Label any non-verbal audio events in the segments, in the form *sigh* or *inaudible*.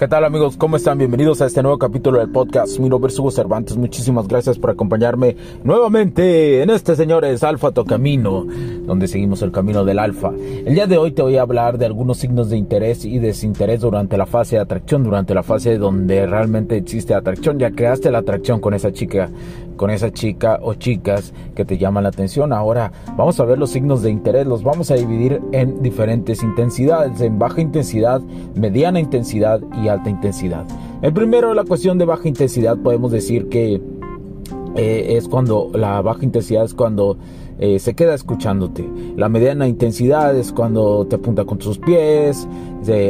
¿Qué tal amigos? ¿Cómo están? Bienvenidos a este nuevo capítulo del podcast. Mi nombre Hugo Cervantes. Muchísimas gracias por acompañarme nuevamente en este, señores, Alfa Tu Camino, donde seguimos el camino del Alfa. El día de hoy te voy a hablar de algunos signos de interés y desinterés durante la fase de atracción, durante la fase donde realmente existe atracción. Ya creaste la atracción con esa chica con esa chica o chicas que te llaman la atención. Ahora vamos a ver los signos de interés, los vamos a dividir en diferentes intensidades, en baja intensidad, mediana intensidad y alta intensidad. El primero, la cuestión de baja intensidad, podemos decir que eh, es cuando la baja intensidad es cuando eh, se queda escuchándote. La mediana intensidad es cuando te apunta con sus pies.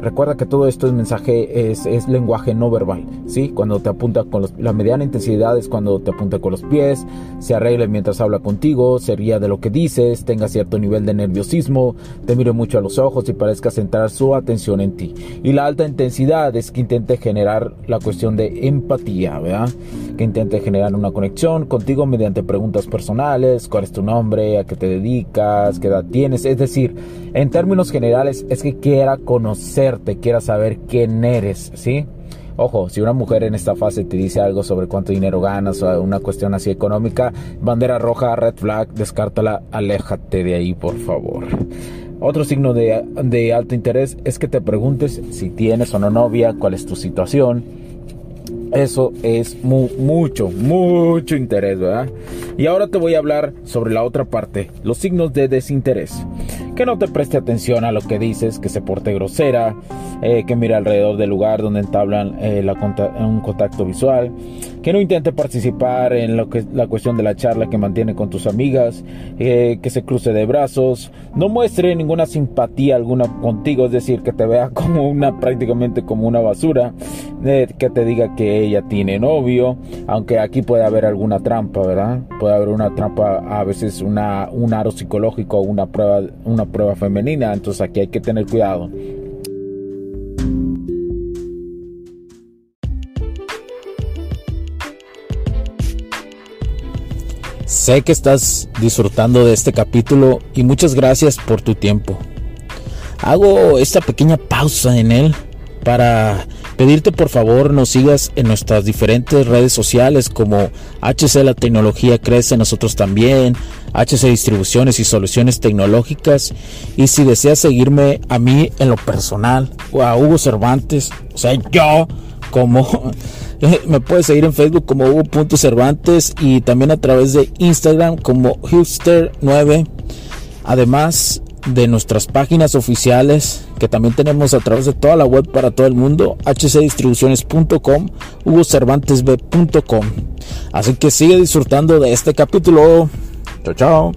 Recuerda que todo esto es mensaje, es, lenguaje no verbal. ¿sí? Cuando te apunta con los, la mediana intensidad es cuando te apunta con los pies, se arregle mientras habla contigo, se ría de lo que dices, tenga cierto nivel de nerviosismo, te mire mucho a los ojos y parezca centrar su atención en ti. Y la alta intensidad es que intente generar la cuestión de empatía, ¿verdad? Que intente generar una conexión contigo mediante preguntas personales, cuál es tu nombre, a qué te dedicas, qué edad tienes. Es decir, en términos generales es que quiera conocerte, quiera saber quién eres, ¿sí? Ojo, si una mujer en esta fase te dice algo sobre cuánto dinero ganas o una cuestión así económica, bandera roja, red flag, descártala, aléjate de ahí, por favor. Otro signo de, de alto interés es que te preguntes si tienes o no novia, cuál es tu situación eso es mucho, mucho interés, ¿verdad? Y ahora te voy a hablar sobre la otra parte, los signos de desinterés. Que no te preste atención a lo que dices, que se porte grosera, eh, que mire alrededor del lugar donde entablan eh, un contacto visual, que no intente participar en lo que la cuestión de la charla que mantiene con tus amigas, eh, que se cruce de brazos, no muestre ninguna simpatía alguna contigo, es decir, que te vea *laughs* como una prácticamente como una basura, que te diga que ella tiene novio, aunque aquí puede haber alguna trampa, ¿verdad? Puede haber una trampa, a veces una, un aro psicológico, una prueba, una prueba femenina, entonces aquí hay que tener cuidado. Sé que estás disfrutando de este capítulo y muchas gracias por tu tiempo. Hago esta pequeña pausa en él para pedirte por favor nos sigas en nuestras diferentes redes sociales como HC La Tecnología Crece, nosotros también, HC Distribuciones y Soluciones Tecnológicas. Y si deseas seguirme a mí en lo personal o a Hugo Cervantes, o sea, yo como *laughs* me puedes seguir en Facebook como Hugo.cervantes y también a través de Instagram como Hipster9. Además de nuestras páginas oficiales que también tenemos a través de toda la web para todo el mundo, hcdistribuciones.com, hugocervantesb.com. Así que sigue disfrutando de este capítulo. Chao, chao.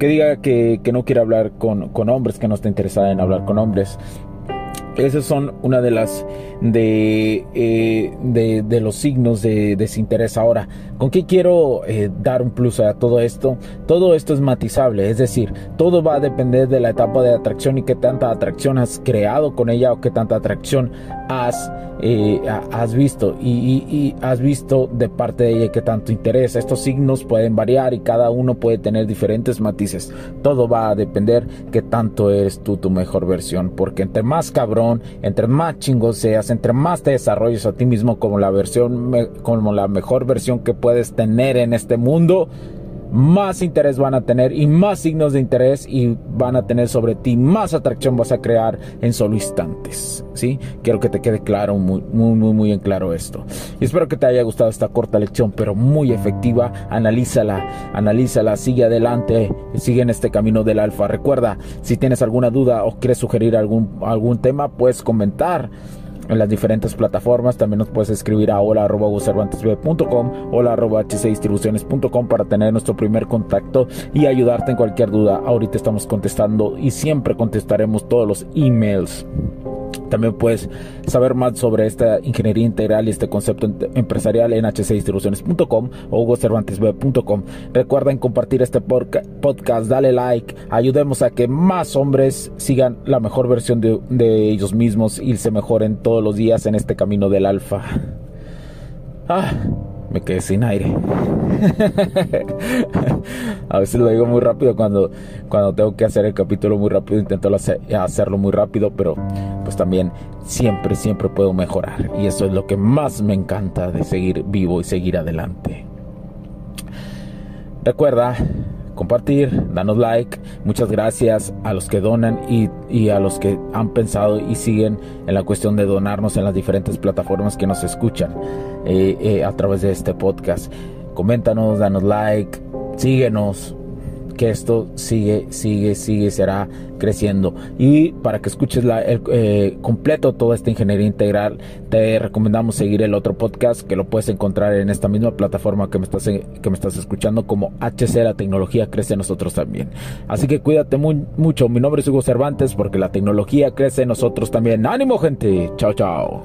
que diga que, no quiere hablar con, con, hombres, que no está interesada en hablar con hombres. Esas son una de las de, eh, de, los signos de desinterés. Ahora, ¿con qué quiero eh, dar un plus a todo esto? Todo esto es matizable, es decir, todo va a depender de la etapa de atracción y qué tanta atracción has creado con ella o qué tanta atracción has, eh, has visto y, has visto de parte de ella qué tanto interés. Estos signos pueden variar y cada uno puede tener diferentes matices. Todo va a depender qué tanto eres tú tu mejor versión, porque entre más cabrón, entre más chingos seas, entre más te desarrolles a ti mismo como la versión, como la mejor versión que puedes tener en este mundo, más interés van a tener y más signos de interés y van a tener sobre ti, más atracción vas a crear en solo instantes. ¿sí? Quiero que te quede claro, muy, muy, muy, muy en claro esto. Y espero que te haya gustado esta corta lección, pero muy efectiva. Analízala, analízala, sigue adelante, sigue en este camino del alfa. Recuerda, si tienes alguna duda o quieres sugerir algún, algún tema, puedes comentar en las diferentes plataformas. También nos puedes escribir a hola hola hcdistribuciones.com para tener nuestro primer contacto y ayudarte en cualquier duda. Ahorita estamos contestando y siempre contestaremos todos los emails. También puedes saber más sobre esta ingeniería integral y este concepto empresarial en hcdistribuciones.com o hugocervantesb.com. Recuerden compartir este podcast, dale like, ayudemos a que más hombres sigan la mejor versión de, de ellos mismos y se mejoren todos los días en este camino del alfa. Ah me quedé sin aire. *laughs* a veces lo digo muy rápido cuando, cuando tengo que hacer el capítulo muy rápido, intento hacerlo muy rápido, pero pues también siempre, siempre puedo mejorar. Y eso es lo que más me encanta de seguir vivo y seguir adelante. Recuerda compartir, danos like. Muchas gracias a los que donan y, a los que han pensado y siguen en la cuestión de donarnos en las diferentes plataformas que nos escuchan eh, eh, a través de este podcast. Coméntanos, danos like, síguenos, que esto sigue, sigue, sigue, será creciendo. Y para que escuches la, el, eh, completo toda esta ingeniería integral, te recomendamos seguir el otro podcast que lo puedes encontrar en esta misma plataforma que me estás, que me estás escuchando como HC, la tecnología crece en nosotros también. Así que cuídate mucho. Mi nombre es Hugo Cervantes porque la tecnología crece en nosotros también. Ánimo gente. Chao, chao.